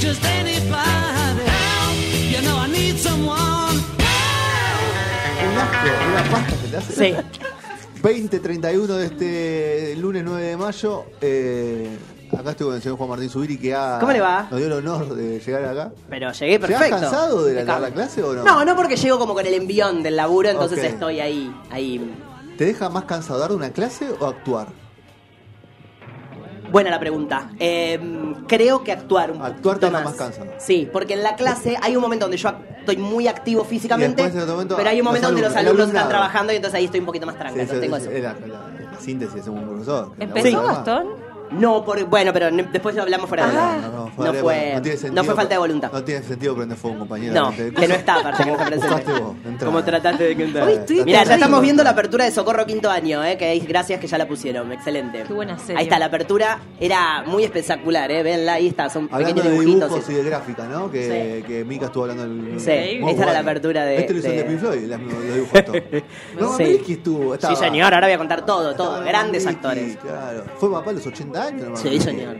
Just anybody help. You know I need someone Un asco, una pasta que te hace. Sí. 20-31 de este lunes 9 de mayo. eh, acá estoy con el señor Juan Martín Zubiri que ha, ¿Cómo le va? nos dio el honor de llegar acá. Pero llegué ¿Llegás perfecto. cansado de la, Impecable. la clase o no? No, no porque llego como con el envión del laburo, entonces estoy ahí, ahí. ¿Te deja más cansado dar una clase o actuar? Buena la pregunta. Eh, creo que actuar un Actuar poquito más. más cansado. Sí, porque en la clase hay un momento donde yo estoy muy activo físicamente, momento, pero hay un los momento donde los alumnos, están trabajando y entonces ahí estoy un poquito más Sí, tranquilo. eso- tengo es- eso. es la, la- la síntesis de un profesor. ¿Empezó. Gastón? No, por, bueno, pero después lo hablamos fuera de No, la- no, no, no fue, no tiene no fue falta de voluntad. No tiene sentido prender fuego un compañero. No, que no está, aparte, que no está. Como trataste de cantar. Mira, ya estamos viendo la apertura de Socorro Quinto Año, eh, que es gracias que ya la pusieron. Excelente. Qué buena serie. Ahí está, la apertura era muy espectacular, eh. Véanla, ahí está, son Hablando pequeños de dibujitos. dibujos sí. y de gráfica, ¿no? Que, Sí. que Mika estuvo hablando del. Sí, esta era la apertura de- Este lo hizo de- de Pink Floyd, los dibujos. No, Sí. Mickey estuvo. Estaba, Sí, señor, ahora voy a contar todo, todo. Grandes Mickey, actores. Claro. ¿Fue papá los 80 me Sí, señor.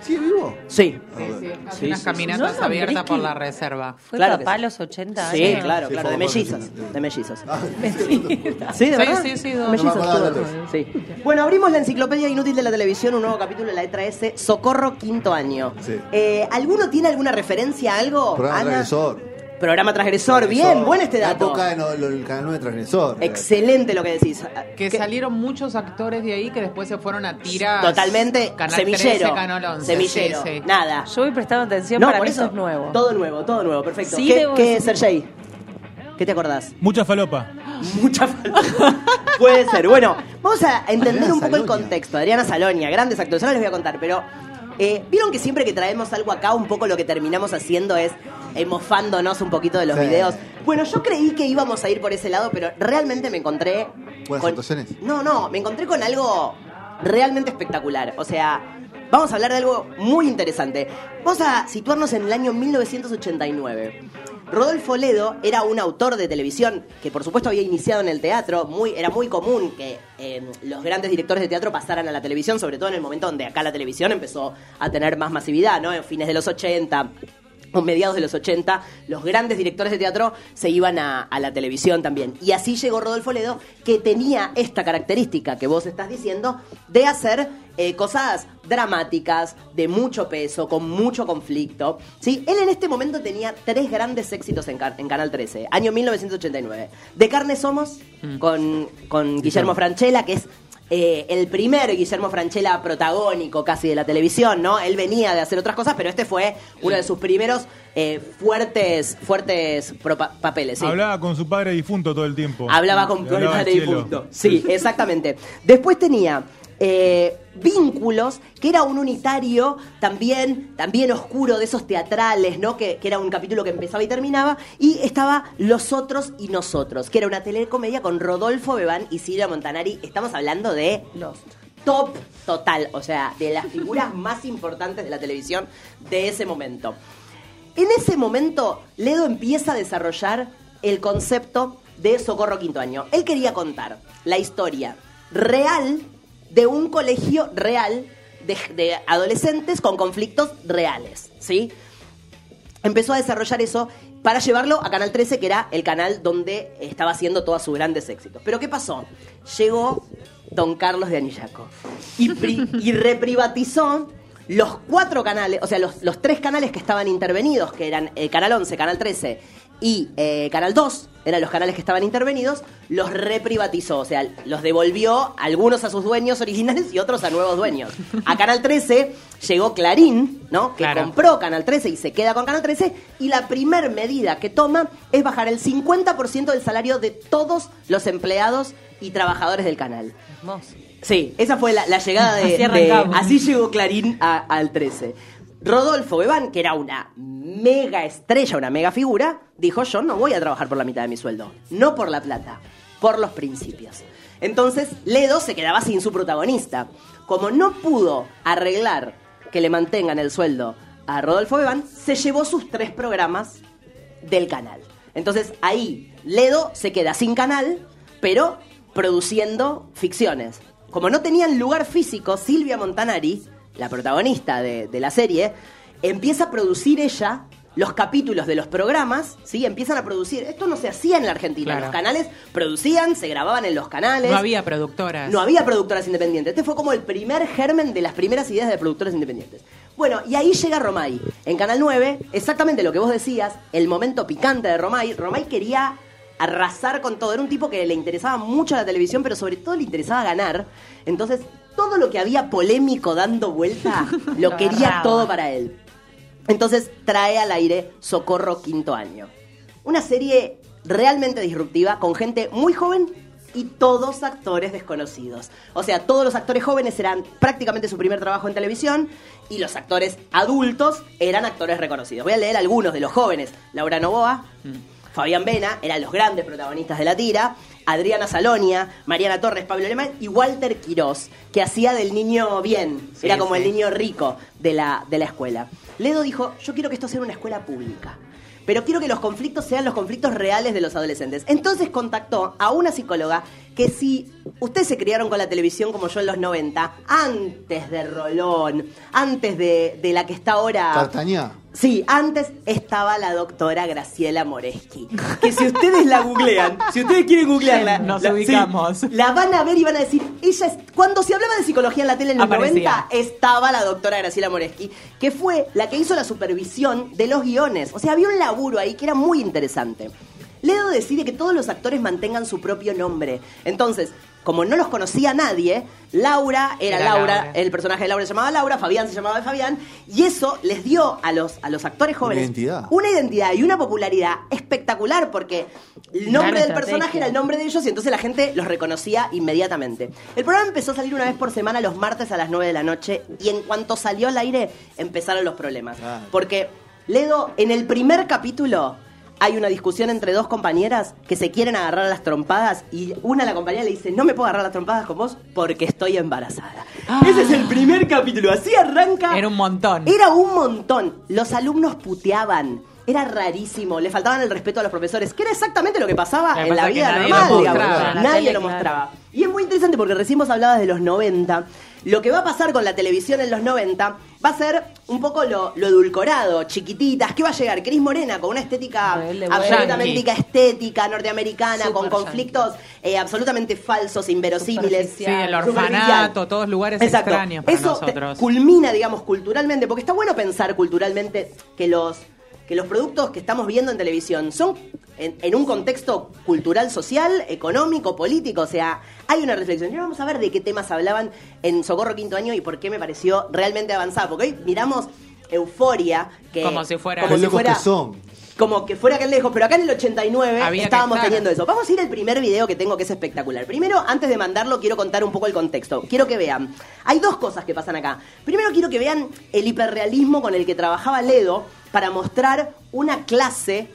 ¿Sigue vivo? Sí. Ah. Sí, hace Sí, unas caminatas. No, abiertas por la reserva. ¿Fue Claro que papá a sí. los 80 Sí, años? claro, Sí, claro, de mellizos. De mellizos. Ah, Sí, de Sí, verdad. sí, sí, De dos. mellizos, No me acordaba tuvo. de los- Sí. Bueno, abrimos la enciclopedia inútil de la televisión, un nuevo capítulo de la letra S, Socorro Quinto Año. Sí. Eh, ¿Alguno tiene alguna referencia a algo? Programa Ana? transgresor. Programa transgresor, bien, buen este La dato. época de no- lo- el canal 9 transgresor. Excelente lo que decís. Que salieron muchos actores de ahí que después se fueron a tirar. Totalmente Canal semillero. 13, Canal 11. semillero. Sí, sí. Nada. Yo voy prestando atención, No, para por mí eso es nuevo. Todo nuevo, todo nuevo, perfecto. Sí, ¿Qué, qué Sergey? ¿Qué te acordás? Mucha falopa. Mucha falta. Puede ser. Bueno, vamos a entender Adriana un poco el contexto. Adriana Salonia, grandes actores. Ahora les voy a contar, pero eh, vieron que siempre que traemos algo acá, un poco lo que terminamos haciendo es eh, mofándonos un poquito de los Sí. videos. Bueno, yo creí que íbamos a ir por ese lado, pero realmente me encontré. Buenas actuaciones. No, no, me encontré con algo realmente espectacular. O sea, vamos a hablar de algo muy interesante. Vamos a situarnos en el año 1989. Rodolfo Ledo era un autor de televisión que por supuesto había iniciado en el teatro, muy, era muy común que eh, los grandes directores de teatro pasaran a la televisión, sobre todo en el momento donde acá la televisión empezó a tener más masividad, ¿no? En fines de los 80, o mediados de los 80, los grandes directores de teatro se iban a, a la televisión también. Y así llegó Rodolfo Ledo, que tenía esta característica que vos estás diciendo, de hacer eh, cosas dramáticas, de mucho peso, con mucho conflicto. ¿sí? Él en este momento tenía tres grandes éxitos en, Canal 13, año 1989. De Carne Somos, con, con Guillermo Franchella, que es eh, el primer Guillermo Franchella protagónico casi de la televisión, ¿no? Él venía de hacer otras cosas, pero este fue uno de sus primeros eh, fuertes, fuertes papeles. sí. Hablaba con su padre difunto todo el tiempo. Hablaba con el hablaba al padre difunto. Sí, exactamente. Después tenía eh, Vínculos, que era un unitario también, también oscuro de esos teatrales, ¿no? Que, que era un capítulo que empezaba y terminaba. Y estaba Los Otros y Nosotros, que era una telecomedia con Rodolfo Bebán y Silvia Montanari. Estamos hablando de Lost. top total, o sea, de las figuras más importantes de la televisión de ese momento. En ese momento, Ledo empieza a desarrollar el concepto de Socorro Quinto Año. Él quería contar la historia real de un colegio real de, de adolescentes con conflictos reales, ¿sí? Empezó a desarrollar eso para llevarlo a Canal 13, que era el canal donde estaba haciendo todos sus grandes éxitos. Pero ¿qué pasó? Llegó Don Carlos de Anillaco y reprivatizó los cuatro canales, o sea, los, los tres canales que estaban intervenidos, que eran eh, Canal 11, Canal 13 y eh, Canal 2, eran los canales que estaban intervenidos, los reprivatizó, o sea, los devolvió algunos a sus dueños originales y otros a nuevos dueños. A Canal 13 llegó Clarín, ¿no? Que Claro. compró Canal 13 y se queda con Canal 13 y la primer medida que toma es bajar el 50% del salario de todos los empleados y trabajadores del canal. Hermoso. Sí, esa fue la, la llegada de, Así de-. Así llegó Clarín a- al 13. Rodolfo Bebán, que era una mega estrella, una mega figura, dijo yo no voy a trabajar por la mitad de mi sueldo, no por la plata, por los principios. Entonces Ledo se quedaba sin su protagonista. Como no pudo arreglar que le mantengan el sueldo a Rodolfo Bebán, se llevó sus tres programas del canal. Entonces ahí Ledo se queda sin canal, pero produciendo ficciones. Como no tenían lugar físico, Silvia Montanari, la protagonista de, de la serie, empieza a producir ella los capítulos de los programas, ¿sí? Empiezan a producir. Esto no se hacía en la Argentina. Claro. Los canales producían, se grababan en los canales. No había productoras. No había productoras independientes. Este fue como el primer germen de las primeras ideas de productores independientes. Bueno, y ahí llega Romay. En Canal 9, exactamente lo que vos decías, el momento picante de Romay. Romay quería arrasar con todo. Era un tipo que le interesaba mucho la televisión, pero sobre todo le interesaba ganar. Entonces, todo lo que había polémico dando vuelta, lo quería todo para él. Entonces trae al aire Socorro Quinto Año. Una serie realmente disruptiva con gente muy joven y todos actores desconocidos. O sea, todos los actores jóvenes eran prácticamente su primer trabajo en televisión y los actores adultos eran actores reconocidos. Voy a leer algunos de los jóvenes. Laura Novoa, Fabián Vena eran los grandes protagonistas de la tira. Adriana Salonia, Mariana Torres, Pablo Alemán y Walter Quirós, que hacía del niño bien. Sí, Era como sí. el niño rico de la, de la escuela. Ledo dijo, yo quiero que esto sea una escuela pública. Pero quiero que los conflictos sean los conflictos reales de los adolescentes. Entonces contactó a una psicóloga que si ustedes se criaron con la televisión como yo en los 90, antes de Rolón, antes de, de la que está ahora... Cartañá. Sí, antes estaba la doctora Graciela Moreski. Que si ustedes la googlean, si ustedes quieren googlearla, Nos la, ubicamos. sí, la van a ver y van a decir, ella es, cuando se hablaba de psicología en la tele en los Aparecía. 90, estaba la doctora Graciela Moreski, que fue la que hizo la supervisión de los guiones. O sea, había un laburo ahí que era muy interesante. Ledo decide que todos los actores mantengan su propio nombre. Entonces, como no los conocía nadie, Laura era, Era Laura, Laura. el personaje de Laura se llamaba Laura, Fabián se llamaba Fabián, y eso les dio a los, a los actores jóvenes identidad. una identidad y una popularidad espectacular porque el nombre del personaje era el nombre de ellos y entonces la gente los reconocía inmediatamente. El programa empezó a salir una vez por semana los martes a las 9 de la noche y en cuanto salió al aire empezaron los problemas. Claro. Porque Ledo, en el primer capítulo hay una discusión entre dos compañeras que se quieren agarrar a las trompadas y una la compañera le dice, no me puedo agarrar a las trompadas con vos porque estoy embarazada. Ese es el primer capítulo, así arranca. Era un montón. Era un montón. Los alumnos puteaban. Era rarísimo, le faltaban el respeto a los profesores, que era exactamente lo que pasaba en la vida nadie normal, lo digamos. mostraba. Nadie tele, lo claro. mostraba. Y es muy interesante porque recién vos hablabas de los 90. Lo que va a pasar con la televisión en los 90 va a ser un poco lo, lo edulcorado, chiquititas. ¿Qué va a llegar? Cris Morena con una estética absolutamente yankee. estética, norteamericana, con conflictos eh, absolutamente falsos, inverosímiles. Sí, el orfanato, todos lugares Exacto. extraños para Eso te- nosotros. culmina, digamos, culturalmente, porque está bueno pensar culturalmente que los, que los productos que estamos viendo en televisión son en, en un contexto cultural, social, económico, político, o sea, hay una reflexión. Y ahora vamos a ver de qué temas hablaban en Socorro Quinto Año y por qué me pareció realmente avanzada, porque hoy miramos Euforia, que Como si fuera- como si fuera que son. Como que fuera que lejos, pero acá en el 89 Había que estábamos teniendo eso. Vamos a ir al primer video que tengo que es espectacular. Primero, antes de mandarlo, quiero contar un poco el contexto. Quiero que vean. Hay dos cosas que pasan acá. Primero, quiero que vean el hiperrealismo con el que trabajaba Ledo para mostrar una clase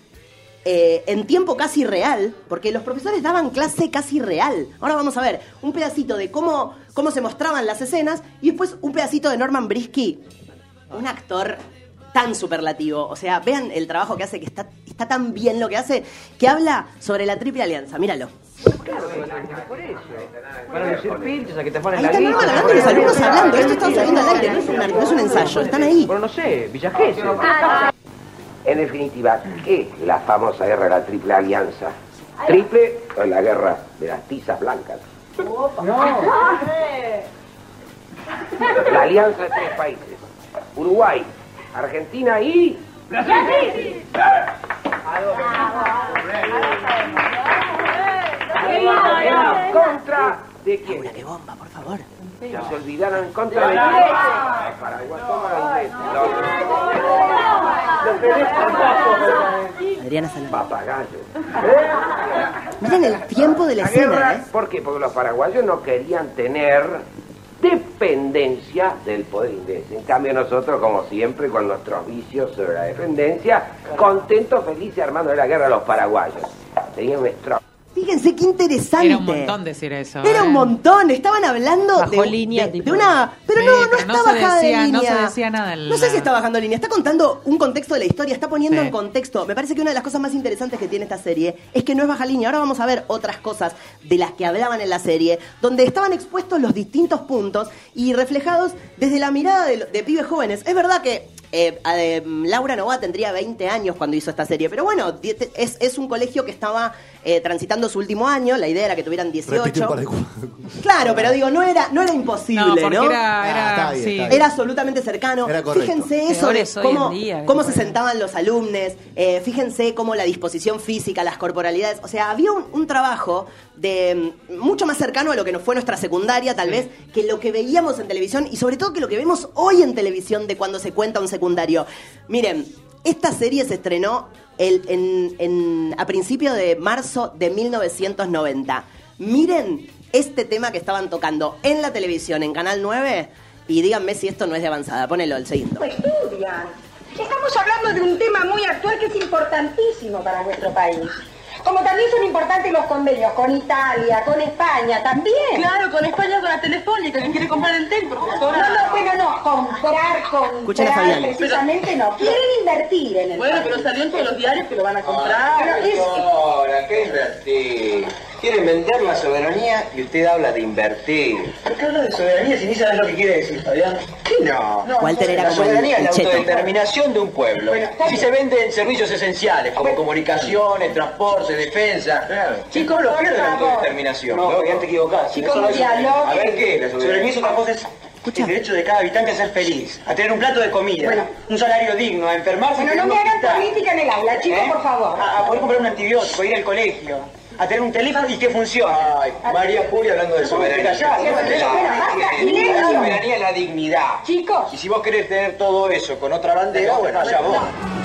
eh, en tiempo casi real, porque los profesores daban clase casi real. Ahora vamos a ver un pedacito de cómo, cómo se mostraban las escenas y después un pedacito de Norman Brisky, un actor tan superlativo. O sea, vean el trabajo que hace, que está, está tan bien lo que hace, que habla sobre la triple alianza. Míralo. Van a decir pinches a que te ponen Ahí la está guita. Norman hablando los alumnos hablando. Esto está saliendo al aire, no es, no un ensayo, están ahí. Bueno, no sé, Villa Gesell. En definitiva, ¿qué es la famosa guerra de la Triple Alianza? Triple o la guerra de las tizas blancas. La alianza de tres países. Uruguay, Argentina y... ¿Contra de quién? Una que bomba, por favor. Ya se olvidaron en contra de quién. Paraguay, toma Adriana Salón. papagayo. Miren el tiempo de la escena, ¿eh? ¿por qué? Porque los paraguayos no querían tener dependencia del poder inglés. En cambio nosotros, como siempre, con nuestros vicios sobre la dependencia, contentos, felices, armando la guerra a los paraguayos. Tenían nuestro... Fíjense qué interesante. Era un montón decir eso. Era ¿eh? un montón, estaban hablando Bajó de, línea, de- una... Pero Sí, no, no pero está no bajada decía- de no línea. se decía nada en No sé si está bajando línea, está contando un contexto de la historia, está poniendo Sí. en contexto. Me parece que una de las cosas más interesantes que tiene esta serie es que no es baja línea. Ahora vamos a ver otras cosas de las que hablaban en la serie, donde estaban expuestos los distintos puntos y reflejados desde la mirada de, de pibes jóvenes. Es verdad que eh, eh, Laura Nova tendría 20 años cuando hizo esta serie, pero bueno, es, es un colegio que estaba eh, transitando su último año, la idea era que tuvieran 18. Repite un par de cu- Claro, pero digo, no era, no era imposible, No, ¿no? era, Ah, era, está bien, sí. está bien. Era absolutamente cercano. Era. Fíjense eso de cómo, día, cómo se sentaban los alumnos, eh, fíjense cómo la disposición física, las corporalidades, o sea, había un, un trabajo de mm, mucho más cercano a lo que nos fue nuestra secundaria, tal vez, que lo que veíamos en televisión y sobre todo que lo que vemos hoy en televisión de cuando se cuenta un secundario. Miren, esta serie se estrenó el- en- a principios de marzo de 1990. Miren este tema que estaban tocando en la televisión, en Canal 9, y díganme si esto no es de avanzada. Ponelo, el segundo. estudian. Estamos hablando de un tema muy actual que es importantísimo para nuestro país. Como también son importantes los convenios con Italia, con España también. Claro, con España con la telefónica que quiere comprar el TEC, No, profesora. no, bueno, no, comprar, comprar, Fabián. precisamente no. Quieren invertir en el Bueno, país. pero salió en todos los diarios que lo van a comprar. Pero es- Ahora, ¿qué invertir? Quieren vender la soberanía y usted habla de invertir. ¿Por qué habla de soberanía si ni sabes lo que quiere decir, Fabián? ¿Qué no? Walter era la como el- soberanía es la autodeterminación de un pueblo. Si se venden servicios esenciales como comunicaciones, transporte, defensa, chicos, lo pierden la autodeterminación. No, Fabián, te equivocás. Chicos, no. A ver qué, la Soberanía es otra cosa, es el derecho de cada habitante a ser feliz, a tener un plato de comida, Bueno. un salario digno, a enfermarse. Bueno, no me hagan política en el aula, chicos, ¿Eh? por favor. A, a poder comprar un antibiótico, ir al colegio, a tener un teléfono y que funcione. Ay, María Julia hablando de soberanía. La soberanía es la dignidad. Chicos. Y si vos querés tener todo eso con otra bandera, bueno, allá vos.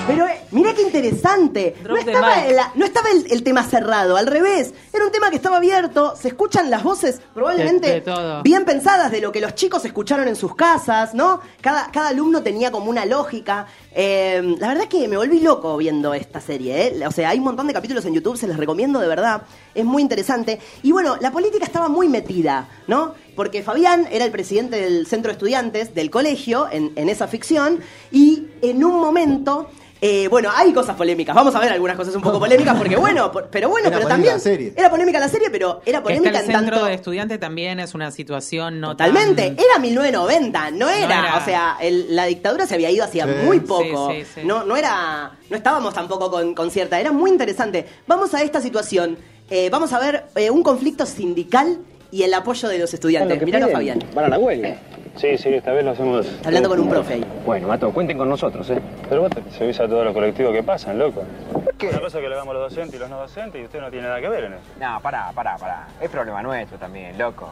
Pero mira qué interesante. No Drop estaba, el, no estaba el, el tema cerrado, al revés. Era un tema que estaba abierto. Se escuchan las voces probablemente De- de todo. bien pensadas de lo que los chicos escucharon en sus casas, ¿no? Cada, cada alumno tenía como una lógica. Eh, la verdad que me volví loco viendo esta serie. ¿eh? O sea, hay un montón de capítulos en YouTube, se les recomiendo de verdad. Es muy interesante. Y bueno, la política estaba muy metida, ¿no? Porque Fabián era el presidente del centro de estudiantes del colegio en, en esa ficción. Y en un momento. Eh, bueno, hay cosas polémicas. Vamos a ver algunas cosas un poco polémicas, porque bueno, por- pero bueno, Era pero polémica también. la serie. Era polémica la serie, pero era Que está polémica el en centro tanto. de estudiante también es una situación no Totalmente, tan- era 1990, no era, era. o sea, el- la dictadura se había ido hacía Sí. muy poco, Sí, sí, sí. no no era, no estábamos tampoco con, con cierta, era muy interesante. Vamos a esta situación, eh, vamos a ver eh, un conflicto sindical y el apoyo de los estudiantes. Miralo a Fabián, Van a la huelga. Sí, sí, esta vez lo hacemos. está hablando con un profe ahí. Bueno, Mato, cuenten con nosotros, ¿eh? Pero vos te servicio a todos los colectivos que pasan, loco. Una cosa es que lo hagamos los docentes y los no docentes y usted no tiene nada que ver en eso. No, pará, pará, pará. Es problema nuestro también, loco.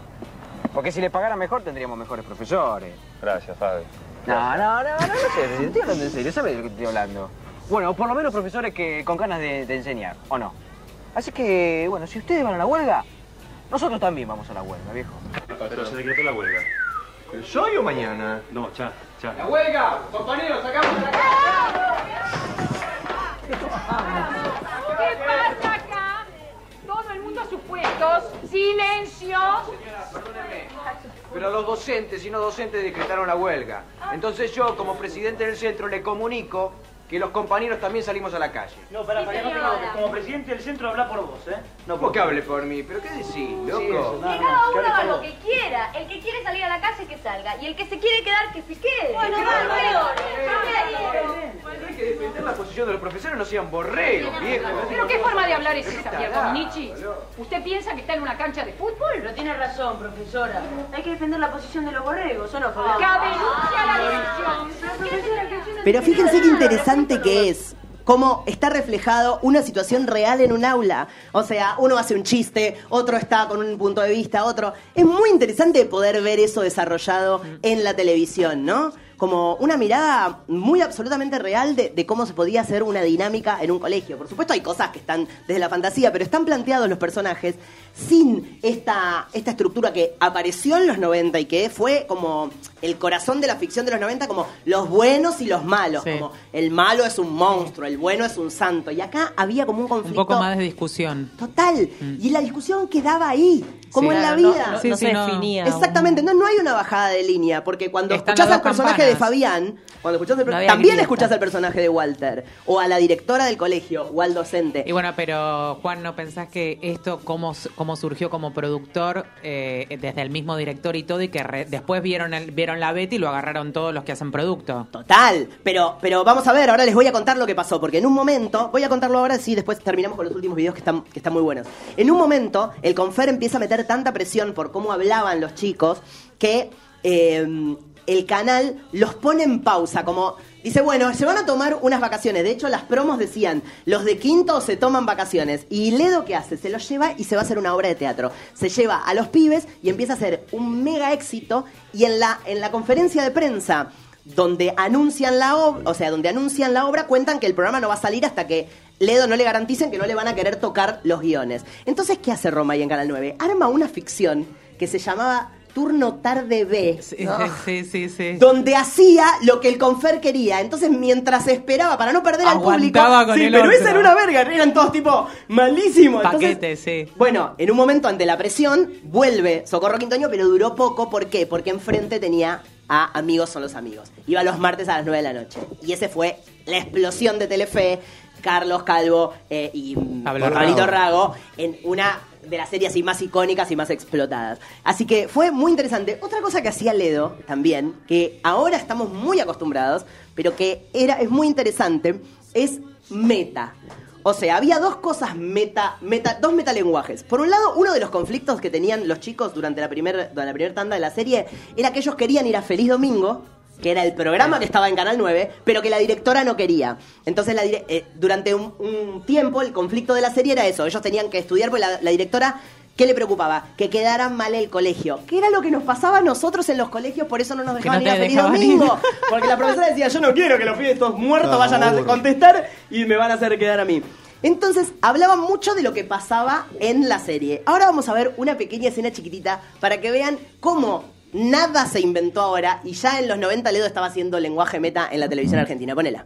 Porque si le pagaran mejor tendríamos mejores profesores. Gracias, Fabi. No, no, no, no, no sé, estoy hablando en serio, ¿sabes de lo que estoy hablando? Bueno, por lo menos profesores que con ganas de, de enseñar, ¿o no? Así que, bueno, si ustedes van a la huelga, nosotros también vamos a la huelga, viejo. Pero se decretó la huelga. ¿Hoy o mañana? No, ya, ya. huelga! ¡Compañeros, sacamos la ¿Qué pasa acá? Todo el mundo a sus puestos. Silencio. Pero los docentes y no docentes decretaron la huelga. Entonces yo, como presidente del centro, le comunico que los compañeros también salimos a la calle. No, pará, Fabián, no Como presidente del centro habla por vos, ¿eh? No ¿Cómo que hable por mí? ¿Pero qué decís, loco? Que cada uno haga lo que quiera. El que quiere salir a la calle, que salga. Y el que se quiere quedar, que se quede. Bueno, Hay que defender la posición de los profesores, no sean borregos, viejo. Pero qué forma de hablar es esa, Pierre. ¿Usted piensa que está en una cancha de fútbol? Pero tiene razón, profesora. Hay que defender la posición de los borregos, ¿o no, denuncia la división. Pero fíjense qué interesante que es cómo está reflejado una situación real en un aula. O sea, uno hace un chiste, otro está con un punto de vista, otro. Es muy interesante poder ver eso desarrollado en la televisión, ¿no? Como una mirada muy absolutamente real de, de cómo se podía hacer una dinámica en un colegio. Por supuesto hay cosas que están desde la fantasía, pero están planteados los personajes sin esta, esta estructura que apareció en los 90 y que fue como el corazón de la ficción de los 90, como los buenos y los malos, Sí. como el malo es un monstruo, el bueno es un santo. Y acá había como un Un conflicto poco más de discusión. total. Y la discusión quedaba ahí, como Sí. en la vida. no- Sí, no se sí, no. definía Exactamente, no, no hay una bajada de línea, porque cuando Están escuchás al personaje campanas. de Fabián, cuando escuchás el también escuchás al personaje de Walter, o a la directora del colegio, o al docente. Y bueno, pero Juan, ¿no pensás que esto cómo, cómo surgió como productor eh, desde el mismo director y todo y que re- después vieron el, vieron la beta y lo agarraron todos los que hacen producto? Total, pero, pero vamos a ver, ahora les voy a contar lo que pasó, porque en un momento, voy a contarlo ahora, sí, después terminamos con los últimos videos que están, que están muy buenos. En un momento, el Confer empieza a meter tanta presión por cómo hablaban los chicos, que eh, el canal los pone en pausa, como dice, bueno, se van a tomar unas vacaciones. De hecho, las promos decían, los de quinto se toman vacaciones. Y Ledo, ¿qué hace? Se los lleva y se va a hacer una obra de teatro. Se lleva a los pibes y empieza a hacer un mega éxito. Y en la, en la conferencia de prensa donde anuncian la obra, o sea, donde anuncian la obra, cuentan que el programa no va a salir hasta que Ledo no le garanticen que no le van a querer tocar los guiones. Entonces, ¿qué hace Roma ahí en Canal 9? Arma una ficción que se llamaba Turno Tarde B. Sí, sí, sí. Donde hacía lo que el confer quería. Entonces, mientras esperaba para no perder al público. Con sí, el pero esa era una verga. Eran todos tipo malísimos. Entonces, Paquete, sí. bueno, en un momento ante la presión, vuelve Socorro Quintoño, pero duró poco. ¿Por qué? Porque enfrente tenía a Amigos son los amigos. Iba los martes a las 9 de la noche. Y ese fue la explosión de Telefe, Carlos Calvo eh, y Pablo Rago. Rago en una de las series así más icónicas y más explotadas. Así que fue muy interesante. Otra cosa que hacía Ledo también, que ahora estamos muy acostumbrados, pero que era, es muy interesante, es meta. O sea, había dos cosas meta, meta, dos metalenguajes. Por un lado, uno de los conflictos que tenían los chicos durante la primera la primera tanda de la serie era que ellos querían ir a Feliz Domingo, que era el programa que estaba en Canal 9, pero que la directora no quería. Entonces, la dire- eh, durante un, un tiempo, el conflicto de la serie era eso. Ellos tenían que estudiar, porque la, la directora, ¿qué le preocupaba? Que quedaran mal el colegio. Que era lo que nos pasaba a nosotros en los colegios, por eso no nos dejaban no ir a Feliz Domingo. ir. Porque la profesora decía, yo no quiero que los pibes estos muertos No, vayan a contestar y me van a hacer quedar a mí. Entonces, hablaban mucho de lo que pasaba en la serie. Ahora vamos a ver una pequeña escena chiquitita para que vean cómo nada se inventó ahora y ya en los 90 Ledo estaba haciendo lenguaje meta en la televisión argentina. Ponela.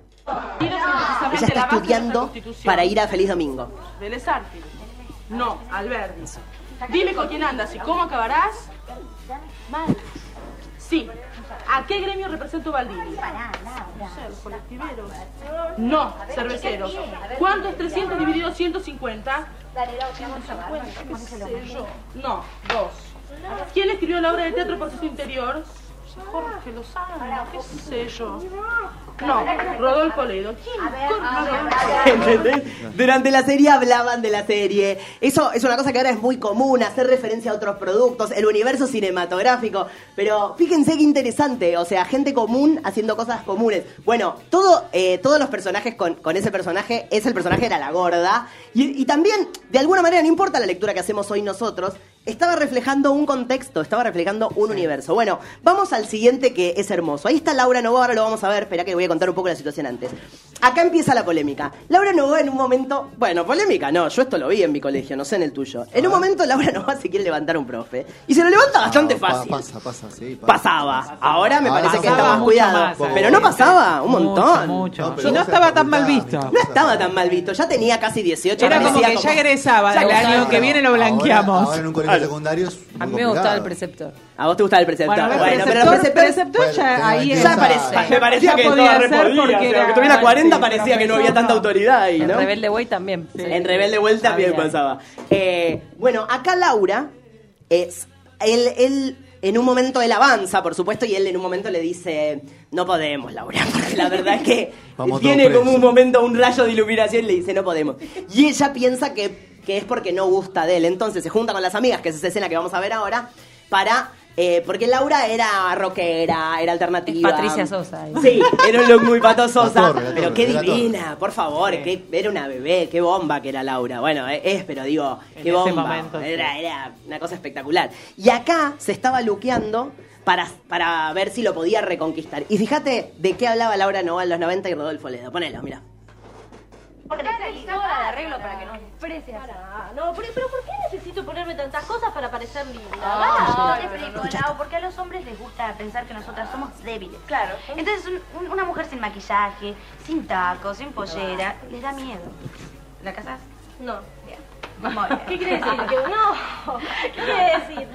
Ella está estudiando para ir a Feliz Domingo. Vélez. No, Alberdi. Dime con quién andas y cómo acabarás. Mal. Sí. ¿A qué gremio represento Baldini? No sé, los colectiveros. No, cerveceros. ¿Cuánto es 300 dividido 150? 150, qué sé yo. No, dos. ¿Quién escribió la obra de teatro por su interior? Jorge Lozano, qué sé yo. No, Rodolfo Ledo. ¿Quién? ¿Entendés? Durante la serie hablaban de la serie. Eso es una cosa que ahora es muy común, hacer referencia a otros productos, el universo cinematográfico. Pero fíjense qué interesante, o sea, gente común haciendo cosas comunes. Bueno, todo, eh, todos los personajes con, con ese personaje, es el personaje era la gorda. Y, y también, de alguna manera, no importa la lectura que hacemos hoy nosotros, estaba reflejando un contexto, estaba reflejando un universo. Bueno, vamos al siguiente que es hermoso. Ahí está Laura Novoa, ahora lo vamos a ver. Espera que voy a contar un poco la situación antes. Acá empieza la polémica. Laura Novoa en un momento, bueno, polémica no, yo esto lo vi en mi colegio, no sé en el tuyo. En un momento Laura Novoa se quiere levantar a un profe y se lo levanta bastante No, pa- fácil. Pasa, pasa, sí. pasa. Pasaba. Ahora me Ah, parece que pasaba está más mucho cuidado. más, eh. pero no pasaba, un montón. Mucho, No, pero Y no vos estaba tan mal visto. No estaba tan mal visto, ya tenía casi 18. Era como parecía que ya egresaba, Ya del año egresaba. que viene lo blanqueamos. Ahora, en un colegio secundario es muy A mí me gustaba el complicado. preceptor. A vos te gustaba el preceptor. Bueno, a ver, Bueno, pero preceptor, los preceptores- preceptor ya Bueno, ahí ya es- parecía, me parecía Ya que podía ser porque o sea, era- que tuviera 40 parecía que no había tanta autoridad ahí, En ¿no? Rebelde Way también. En Rebelde Vuelta también pasaba. Eh, bueno, acá Laura es. Él, él en un momento él avanza, por supuesto, y él en un momento le dice: No podemos, Laura, porque la verdad es que Vamos tiene como un momento, un rayo de iluminación y le dice: No podemos. Y ella piensa que, que es porque no gusta de él. Entonces se junta con las amigas, que es esa escena que vamos a ver ahora, para. Eh, porque Laura era rockera, era alternativa. Patricia Sosa. Sí, era un look muy pato Sosa, La torre, la pero qué divina, por favor, era una bebé, qué bomba que era Laura. Bueno, eh, es, pero digo, En qué ese bomba. momento, sí. era, era una cosa espectacular. Y acá se estaba luqueando para, para ver si lo podía reconquistar. Y fíjate de qué hablaba Laura Noval en los 90 y Rodolfo Ledo. Ponelo, mira. Porque realizadora de arreglo para que nos exprese así. No, pero, pero ¿por qué necesito ponerme tantas cosas para parecer linda? Ah, no te Lau, porque a los hombres les gusta pensar que nosotras somos débiles. Claro. Entonces, un- un- una mujer sin maquillaje, sin tacos, sin pollera, les da miedo. ¿La casas? No. Bien. Muy bien. ¿Qué quiere decir? No. ¿Qué quiere decir?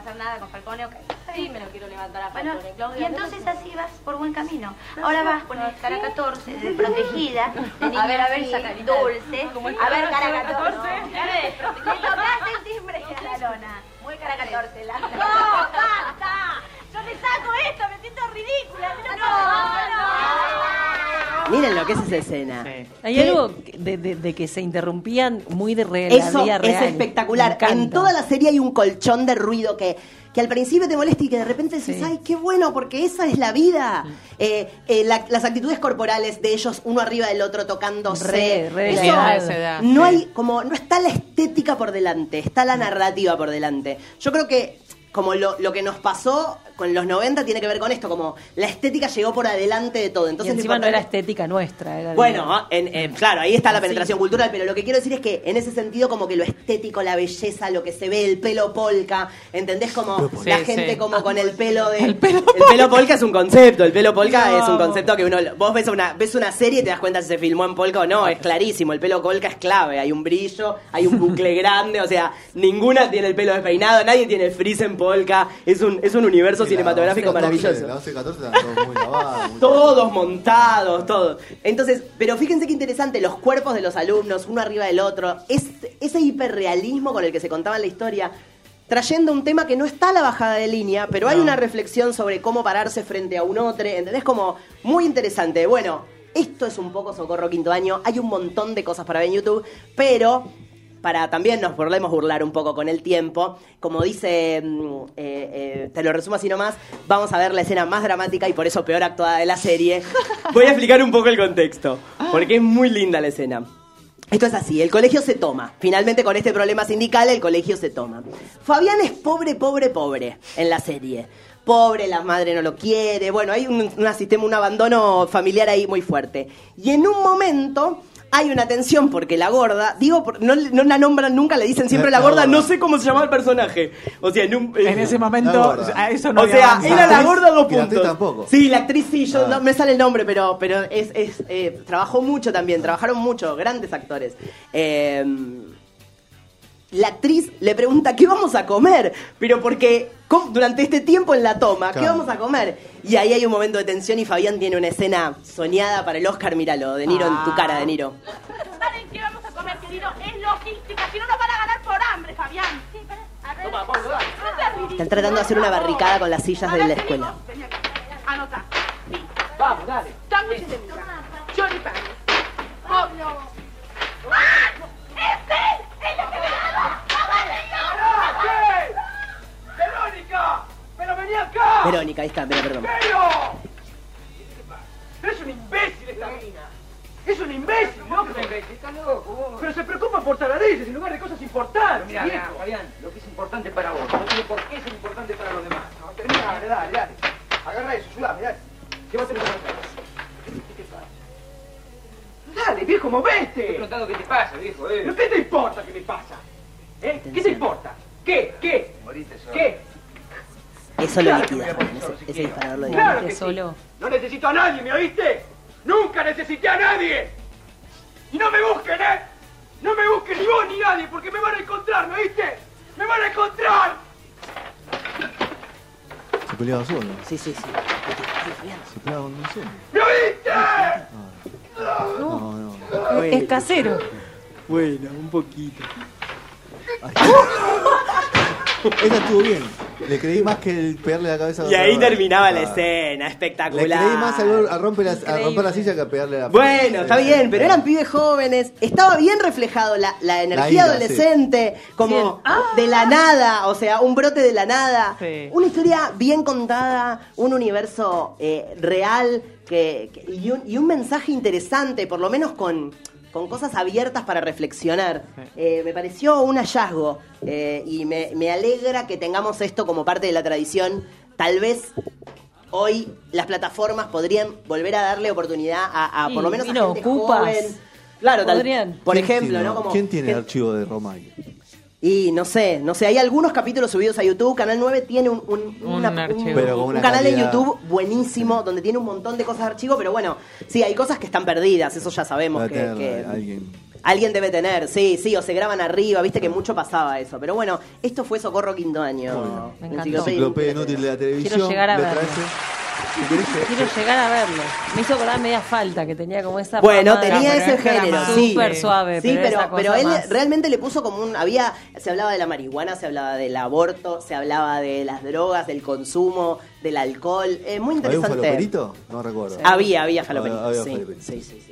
Pasar nada con Falcone, ok. Sí, me lo quiero levantar a Bueno, Falcone, Claudia. y entonces así vas por buen camino. Ahora vas con el cara 14, de protegida, de niña A ver, a ver, así, saca el dulce. A ver, cara 14. 14. Le tocaste el timbre a la lona. Muy cara 14, la. ¡No, basta! Yo me saco esto, me siento ridícula. No, no, Miren lo que es esa escena. Hay ¿Qué? algo de, de- de que se interrumpían muy de re- la Eso vida es real. espectacular. En toda la serie hay un colchón de ruido que, que al principio te molesta y que de repente dices, ay, qué bueno, porque esa es la vida. Eh, eh, la- las actitudes corporales de ellos, uno arriba del otro, tocándose. Re, re Eso, edad, no hay, como, no está la estética por delante, está la narrativa por delante. Yo creo que como lo, lo que nos pasó con los 90 tiene que ver con esto, como la estética llegó por adelante de todo. Entonces y encima no era estética nuestra. Era bueno, en- en- claro, ahí está la Sí. penetración cultural, pero lo que quiero decir es que en ese sentido como que lo estético, la belleza, lo que se ve, el pelo polka, ¿entendés? Como Sí, la sí. gente como con el pelo de... El pelo, polka es un concepto, el pelo polka No. es un concepto que uno... Vos ves una, ves una serie y te das cuenta si se filmó en polka o no, es clarísimo, el pelo polka es clave, hay un brillo, hay un bucle grande, o sea, ninguna tiene el pelo despeinado, nadie tiene frizz en polka, es un, es un universo cinematográfico maravilloso. La 11 14 están todos muy lavados. muy- Todos montados, todos. Entonces, pero fíjense qué interesante, los cuerpos de los alumnos, uno arriba del otro, es, ese hiperrealismo con el que se contaba la historia, trayendo un tema que no está a la bajada de línea, pero hay una reflexión sobre cómo pararse frente a un otro, ¿entendés? Como muy interesante. Bueno, esto es un poco Socorro Quinto Año, hay un montón de cosas para ver en YouTube, pero para también nos podemos burlar un poco con el tiempo. Como dice, mm, eh, eh, te lo resumo así nomás, vamos a ver la escena más dramática y por eso peor actuada de la serie. Voy a explicar un poco el contexto, porque es muy linda la escena. Esto es así, el colegio se toma. Finalmente con este problema sindical el colegio se toma. Fabián es pobre, pobre, pobre en la serie. Pobre, la madre no lo quiere. Bueno, hay un, una sistema, un abandono familiar ahí muy fuerte. Y en un momento hay una tensión porque la gorda, digo, no, no la nombran nunca, le dicen siempre la La gorda, gorda. no sé cómo se llamaba el personaje. O sea, en, un- En ese momento, a eso no o sea, avanzado. era la gorda dos la puntos. tampoco. Sí, la actriz sí, yo Ah. no me sale el nombre, pero, pero es, es, eh, trabajó mucho también, trabajaron mucho, grandes actores. Eh, la actriz le pregunta, ¿qué vamos a comer? Pero porque ¿cómo- durante este tiempo en la toma, ¿qué Claro. vamos a comer? Y ahí hay un momento de tensión y Fabián tiene una escena soñada para el Oscar, míralo, De Niro en tu cara, De Niro. ¿Saben qué vamos a comer, querido? Es logística, si no nos van a ganar por hambre, Fabián. Sí. A ver. Toma. No. Están tratando de hacer una barricada con las sillas de la escuela. seguimos. Vení acá. Anota. Sí. Vamos, dale. Sándwiches de miga. Choripanes. Pablo. ¡Ah! ¡Es él! ¡Es lo que me ha ¡Parate! ¡Verónica! ¡Pero vení acá! Verónica, ahí está, mira, perdón. ¡Pero! ¡Pero es un imbécil esta mina! ¡Es un imbécil, loco! ¡Está loco, vos! Pero se preocupa por taradeces en lugar de cosas importantes, Mira, viejo. Fabián, lo que es importante para vos, no tiene por qué ser importante para los demás. No, termina, dale, dale, dale. Agarra eso, ayúdame, dale. Llévatelo para acá. ¿Qué te pasa? Dale, viejo, Te he movete. preguntado qué te pasa, viejo, eh. ¿Pero qué te importa qué me pasa? ¿Eh? ¿Qué te importa? ¿Qué? ¿Qué? Moriste solo. ¿Qué? Eso lo Claro que liquida, ese, disparador lo Claro liquida. que sí. solo. No necesito a nadie, ¿me oíste? Nunca necesité a nadie. Y no me busquen, ¿eh? No me busquen ni vos ni nadie, porque me van a encontrar, ¿me oíste? ¡Me van a encontrar! Se peleaba solo. Sí, sí, sí. Se peleaba con un solo. ¿Me oíste? No, no. Es casero. Bueno, un poquito. Esa estuvo bien. Le creí más que el pegarle la cabeza. Y ahí terminaba la Ah. escena, Le espectacular. creí más al- a, romper la, a romper la silla que a pegarle la Bueno, está bien, pero eran pibes jóvenes. Estaba bien reflejado la, la energía ira, adolescente, como de la nada, o sea, un brote de la nada. Una historia bien contada, un universo eh, real que, que- y, un, y un mensaje interesante, por lo menos con, con cosas abiertas para reflexionar. Eh, me pareció un hallazgo eh, y me, me alegra que tengamos esto como parte de la tradición. Tal vez hoy las plataformas podrían volver a darle oportunidad a, por lo menos y a no gente ocupas. joven. Claro, tal- Podrían. por ¿Quién ejemplo, tiene- ¿no? Como ¿Quién tiene el archivo de Romay? Y no sé, no sé, hay algunos capítulos subidos a YouTube. Canal 9 tiene un, un- Un una- archivo. Pero con un una canal de calidad. YouTube buenísimo donde tiene un montón de cosas de archivo, pero bueno, sí, hay cosas que están perdidas, eso ya sabemos Va a que, tener que alguien. alguien debe tener, sí, sí, o se graban arriba, viste que mucho pasaba eso. Pero bueno, esto fue Socorro Quinto Año. Me encantó. Enciclopedia inútil de la televisión. Quiero llegar a verlo. Quiero llegar a verlo. Me hizo acordar media falta que tenía como esa. Bueno, tenía ese género, sí. Súper suave, Sí, pero pero, esa cosa pero él más. realmente le puso como un. Había. Se hablaba de la marihuana, se hablaba del aborto, se hablaba de las drogas, del consumo, del alcohol. Eh, muy ¿Había un interesante. faloperito? No recuerdo. Había, había faloperito. Había sí, faloperito. sí, sí, sí.